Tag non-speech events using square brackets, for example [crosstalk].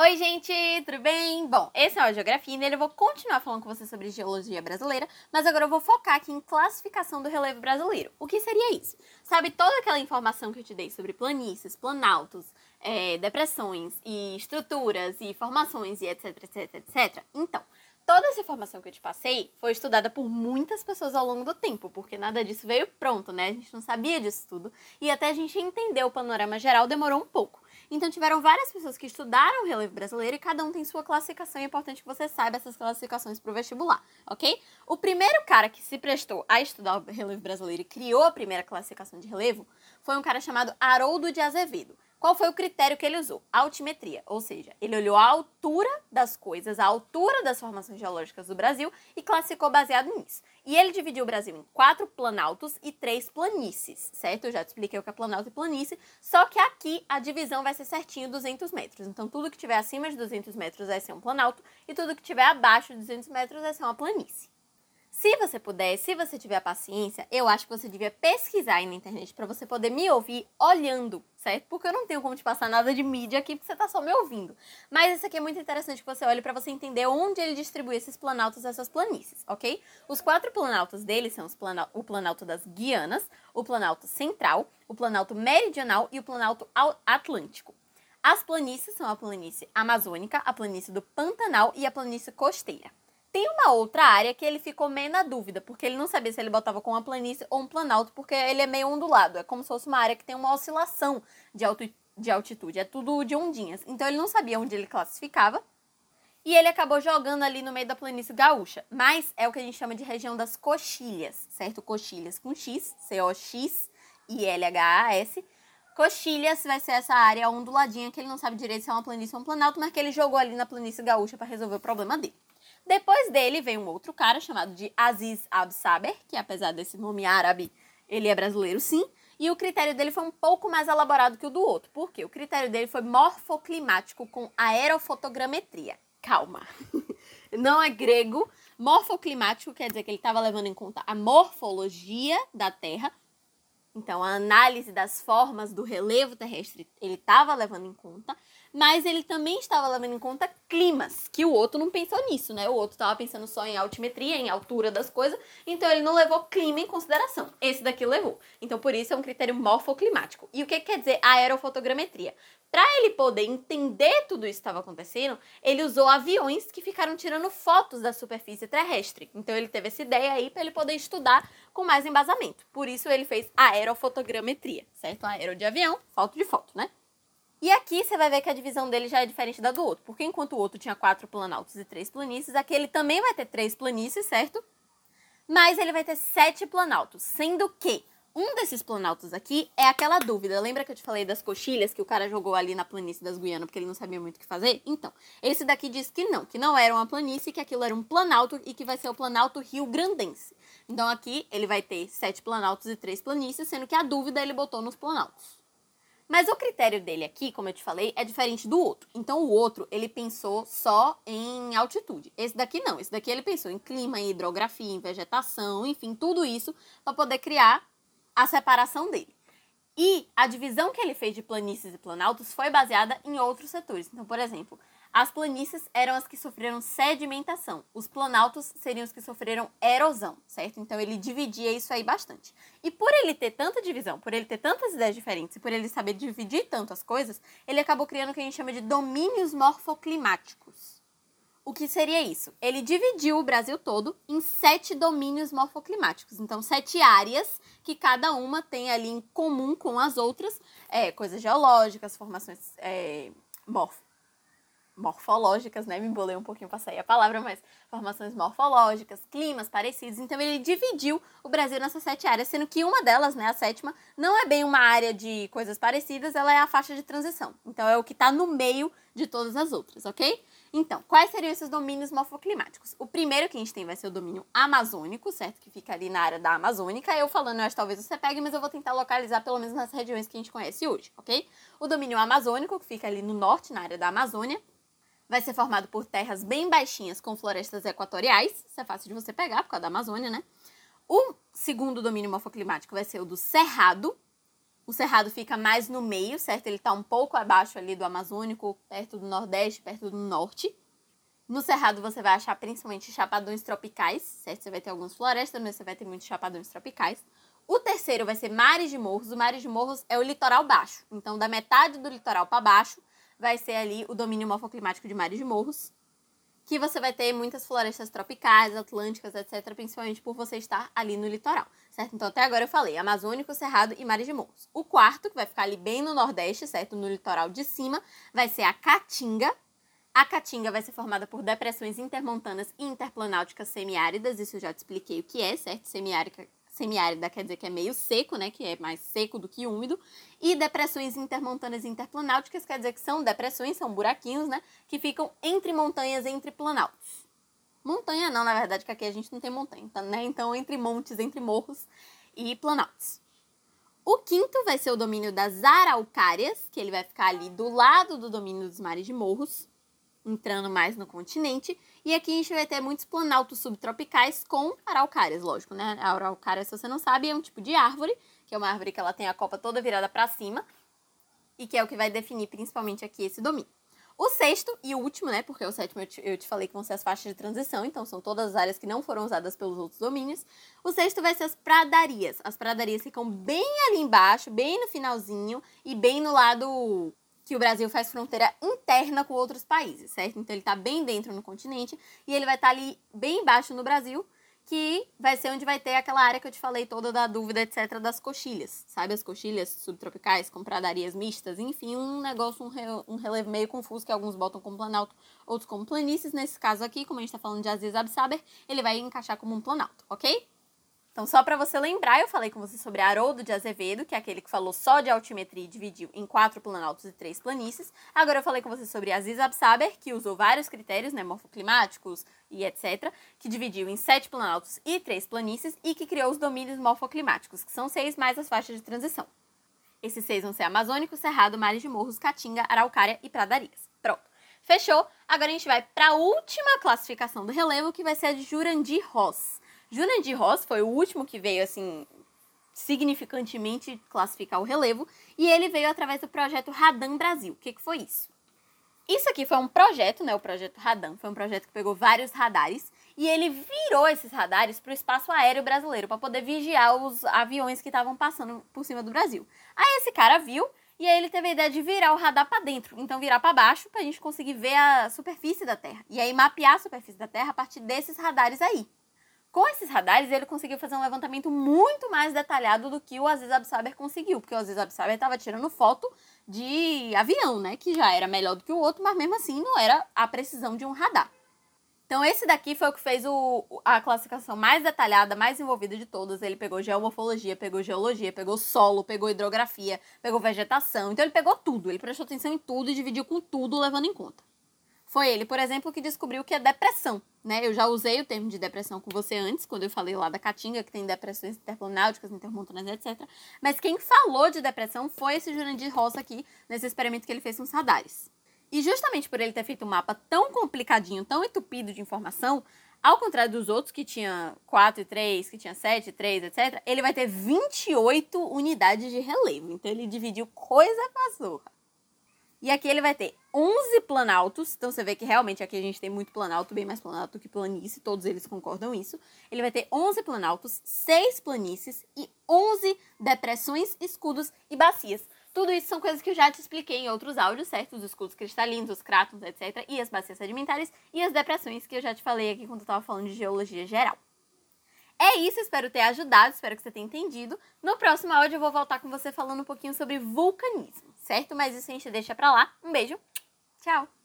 Oi, gente, tudo bem? Bom, esse é o Geografia e nele eu vou continuar falando com vocês sobre geologia brasileira, mas agora eu vou focar aqui em classificação do relevo brasileiro. O que seria isso? Sabe toda aquela informação que eu te dei sobre planícies, planaltos, é, depressões e estruturas e formações e etc, etc, etc? Então, toda essa informação que eu te passei foi estudada por muitas pessoas ao longo do tempo, porque nada disso veio pronto, né? A gente não sabia disso tudo. E até a gente entender o panorama geral demorou um pouco. Então tiveram várias pessoas que estudaram o relevo brasileiro e cada um tem sua classificação. É importante que você saiba essas classificações para o vestibular, ok? O primeiro cara que se prestou a estudar o relevo brasileiro e criou a primeira classificação de relevo foi um cara chamado Haroldo de Azevedo. Qual foi o critério que ele usou? Altimetria, ou seja, ele olhou a altura das coisas, a altura das formações geológicas do Brasil e classificou baseado nisso. E ele dividiu o Brasil em quatro planaltos e três planícies, certo? Eu já te expliquei o que é planalto e planície, só que aqui a divisão vai ser certinho 200 metros. Então, tudo que tiver acima de 200 metros vai ser um planalto e tudo que tiver abaixo de 200 metros vai ser uma planície. Se você puder, se você tiver paciência, eu acho que você devia pesquisar aí na internet para você poder me ouvir olhando, certo? Porque eu não tenho como te passar nada de mídia aqui, porque você tá só me ouvindo. Mas isso aqui é muito interessante que você olhe para você entender onde ele distribui esses planaltos, essas planícies, ok? Os quatro planaltos dele são planal o planalto das Guianas, o planalto central, o planalto meridional e o planalto atlântico. As planícies são a planície amazônica, a planície do Pantanal e a planície costeira. Tem uma outra área que ele ficou meio na dúvida, porque ele não sabia se ele botava com uma planície ou um planalto, porque ele é meio ondulado. É como se fosse uma área que tem uma oscilação de, alto, de altitude. É tudo de ondinhas. Então ele não sabia onde ele classificava. E ele acabou jogando ali no meio da planície gaúcha. Mas é o que a gente chama de região das coxilhas, certo? Coxilhas com X, C-O-X e L-H-A-S. Coxilhas vai ser essa área onduladinha que ele não sabe direito se é uma planície ou um planalto, mas que ele jogou ali na planície gaúcha para resolver o problema dele. Depois dele vem um outro cara chamado de Aziz Absaber, que apesar desse nome árabe, ele é brasileiro sim. E o critério dele foi um pouco mais elaborado que o do outro. Por quê? O critério dele foi morfoclimático com aerofotogrametria. Calma. [laughs] Não é grego. Morfoclimático quer dizer que ele estava levando em conta a morfologia da Terra. Então, a análise das formas do relevo terrestre ele estava levando em conta mas ele também estava levando em conta climas, que o outro não pensou nisso, né? O outro estava pensando só em altimetria, em altura das coisas, então ele não levou clima em consideração. Esse daqui levou. Então por isso é um critério morfoclimático. E o que quer dizer aerofotogrametria? Para ele poder entender tudo isso que estava acontecendo, ele usou aviões que ficaram tirando fotos da superfície terrestre. Então ele teve essa ideia aí para ele poder estudar com mais embasamento. Por isso ele fez aerofotogrametria, certo? Aero de avião, foto de foto, né? E aqui você vai ver que a divisão dele já é diferente da do outro, porque enquanto o outro tinha quatro planaltos e três planícies, aqui ele também vai ter três planícies, certo? Mas ele vai ter sete planaltos, sendo que um desses planaltos aqui é aquela dúvida. Lembra que eu te falei das coxilhas que o cara jogou ali na planície das Guianas porque ele não sabia muito o que fazer? Então, esse daqui diz que não, que não era uma planície, que aquilo era um planalto e que vai ser o planalto Rio Grandense. Então aqui ele vai ter sete planaltos e três planícies, sendo que a dúvida ele botou nos planaltos. Mas o critério dele aqui, como eu te falei, é diferente do outro. Então o outro, ele pensou só em altitude. Esse daqui não. Esse daqui ele pensou em clima, em hidrografia, em vegetação, enfim, tudo isso para poder criar a separação dele. E a divisão que ele fez de planícies e planaltos foi baseada em outros setores. Então, por exemplo, as planícies eram as que sofreram sedimentação, os planaltos seriam os que sofreram erosão, certo? Então ele dividia isso aí bastante. E por ele ter tanta divisão, por ele ter tantas ideias diferentes e por ele saber dividir tanto as coisas, ele acabou criando o que a gente chama de domínios morfoclimáticos. O que seria isso? Ele dividiu o Brasil todo em sete domínios morfoclimáticos. Então, sete áreas que cada uma tem ali em comum com as outras, é, coisas geológicas, formações é, morfológicas, né? Me embolei um pouquinho para sair a palavra, mas formações morfológicas, climas parecidos. Então ele dividiu o Brasil nessas sete áreas, sendo que uma delas, né, a sétima, não é bem uma área de coisas parecidas, ela é a faixa de transição. Então é o que está no meio de todas as outras, ok? Então, quais seriam esses domínios morfoclimáticos? O primeiro que a gente tem vai ser o domínio amazônico, certo? Que fica ali na área da Amazônica. Eu falando, eu acho talvez você pegue, mas eu vou tentar localizar pelo menos nas regiões que a gente conhece hoje, ok? O domínio amazônico, que fica ali no norte, na área da Amazônia vai ser formado por terras bem baixinhas com florestas equatoriais. Isso é fácil de você pegar por causa da Amazônia, né? O segundo domínio morfoclimático vai ser o do cerrado, O Cerrado fica mais no meio, certo? Ele está um pouco abaixo ali do Amazônico, perto do Nordeste, perto do Norte. No Cerrado você vai achar principalmente chapadões tropicais, certo? Você vai ter algumas florestas, mas você vai ter muitos chapadões tropicais. O terceiro vai ser Mares de Morros. O Mares de Morros é o litoral baixo. Então, da metade do litoral para baixo, vai ser ali o domínio morfoclimático de Mares de Morros que você vai ter muitas florestas tropicais, atlânticas, etc., principalmente por você estar ali no litoral, certo? Então, até agora eu falei Amazônico, Cerrado e Mares de Morros. O quarto, que vai ficar ali bem no Nordeste, certo? No litoral de cima, vai ser a Caatinga. A Caatinga vai ser formada por depressões intermontanas e interplanáuticas semiáridas, isso eu já te expliquei o que é, certo? Semiárida, semiárida quer dizer que é meio seco, né? Que é mais seco do que úmido. E depressões intermontanas e interplanáuticas quer dizer que são depressões, são buraquinhos, né? Que ficam entre montanhas, entre planaltos. Montanha não, na verdade, que aqui a gente não tem montanha, né? Então, entre montes, entre morros e planaltos. O quinto vai ser o domínio das araucárias, que ele vai ficar ali do lado do domínio dos mares de morros entrando mais no continente. E aqui a gente vai ter muitos planaltos subtropicais com araucárias, lógico, né? A araucária, se você não sabe, é um tipo de árvore, que é uma árvore que ela tem a copa toda virada para cima e que é o que vai definir principalmente aqui esse domínio. O sexto e último, né? Porque o sétimo eu te, eu te, falei que vão ser as faixas de transição, então são todas as áreas que não foram usadas pelos outros domínios. O sexto vai ser as pradarias. As pradarias ficam bem ali embaixo, bem no finalzinho e bem no lado que o Brasil faz fronteira interna com outros países, certo? Então ele está bem dentro no continente e ele vai estar tá ali bem embaixo no Brasil, que vai ser onde vai ter aquela área que eu te falei toda da dúvida, etc, das coxilhas, sabe? As coxilhas subtropicais com pradarias mistas, enfim, um negócio, um, re, um relevo meio confuso que alguns botam como planalto, outros como planícies. Nesse caso aqui, como a gente está falando de Aziz Absaber, ele vai encaixar como um planalto, ok? Então, só para você lembrar, eu falei com você sobre Haroldo de Azevedo, que é aquele que falou só de altimetria e dividiu em quatro planaltos e três planícies. Agora eu falei com você sobre Aziz Absaber, que usou vários critérios, né, morfoclimáticos e etc., que dividiu em sete planaltos e três planícies e que criou os domínios morfoclimáticos, que são seis mais as faixas de transição. Esses seis vão ser Amazônico, Cerrado, Mares de Morros, Caatinga, Araucária e Pradarias. Pronto. Fechou? Agora a gente vai para a última classificação do relevo, que vai ser a de Jurandir Ross. Jurandir Ross foi o último que veio, assim, significantemente classificar o relevo, e ele veio através do projeto Radan Brasil. O que, que foi isso? Isso aqui foi um projeto, né? O projeto Radan foi um projeto que pegou vários radares e ele virou esses radares para o espaço aéreo brasileiro para poder vigiar os aviões que estavam passando por cima do Brasil. Aí esse cara viu e aí ele teve a ideia de virar o radar para dentro, então virar para baixo para a gente conseguir ver a superfície da Terra e aí mapear a superfície da Terra a partir desses radares aí. Com esses radares, ele conseguiu fazer um levantamento muito mais detalhado do que o Aziz Absaber conseguiu, porque o Aziz Absaber estava tirando foto de avião, né, que já era melhor do que o outro, mas mesmo assim não era a precisão de um radar. Então esse daqui foi o que fez o, a classificação mais detalhada, mais envolvida de todas. Ele pegou geomorfologia, pegou geologia, pegou solo, pegou hidrografia, pegou vegetação. Então ele pegou tudo, ele prestou atenção em tudo e dividiu com tudo levando em conta. Foi ele, por exemplo, que descobriu que é depressão, né? Eu já usei o termo de depressão com você antes, quando eu falei lá da Caatinga, que tem depressões interplanáuticas, intermontanas, etc. Mas quem falou de depressão foi esse Jurandir Rosa aqui, nesse experimento que ele fez com os radares. E justamente por ele ter feito um mapa tão complicadinho, tão entupido de informação, ao contrário dos outros, que tinha 4 e 3, que tinha 7 e 3, etc., ele vai ter 28 unidades de relevo. Então ele dividiu coisa com a zorra. E aqui ele vai ter 11 planaltos. Então você vê que realmente aqui a gente tem muito planalto, bem mais planalto que planície, todos eles concordam isso. Ele vai ter 11 planaltos, 6 planícies e 11 depressões, escudos e bacias. Tudo isso são coisas que eu já te expliquei em outros áudios, certo? Os escudos cristalinos, os crátons, etc. E as bacias sedimentares e as depressões que eu já te falei aqui quando eu estava falando de geologia geral. É isso, espero ter ajudado, espero que você tenha entendido. No próximo áudio eu vou voltar com você falando um pouquinho sobre vulcanismo, certo? Mas isso a gente deixa pra lá. Um beijo, tchau!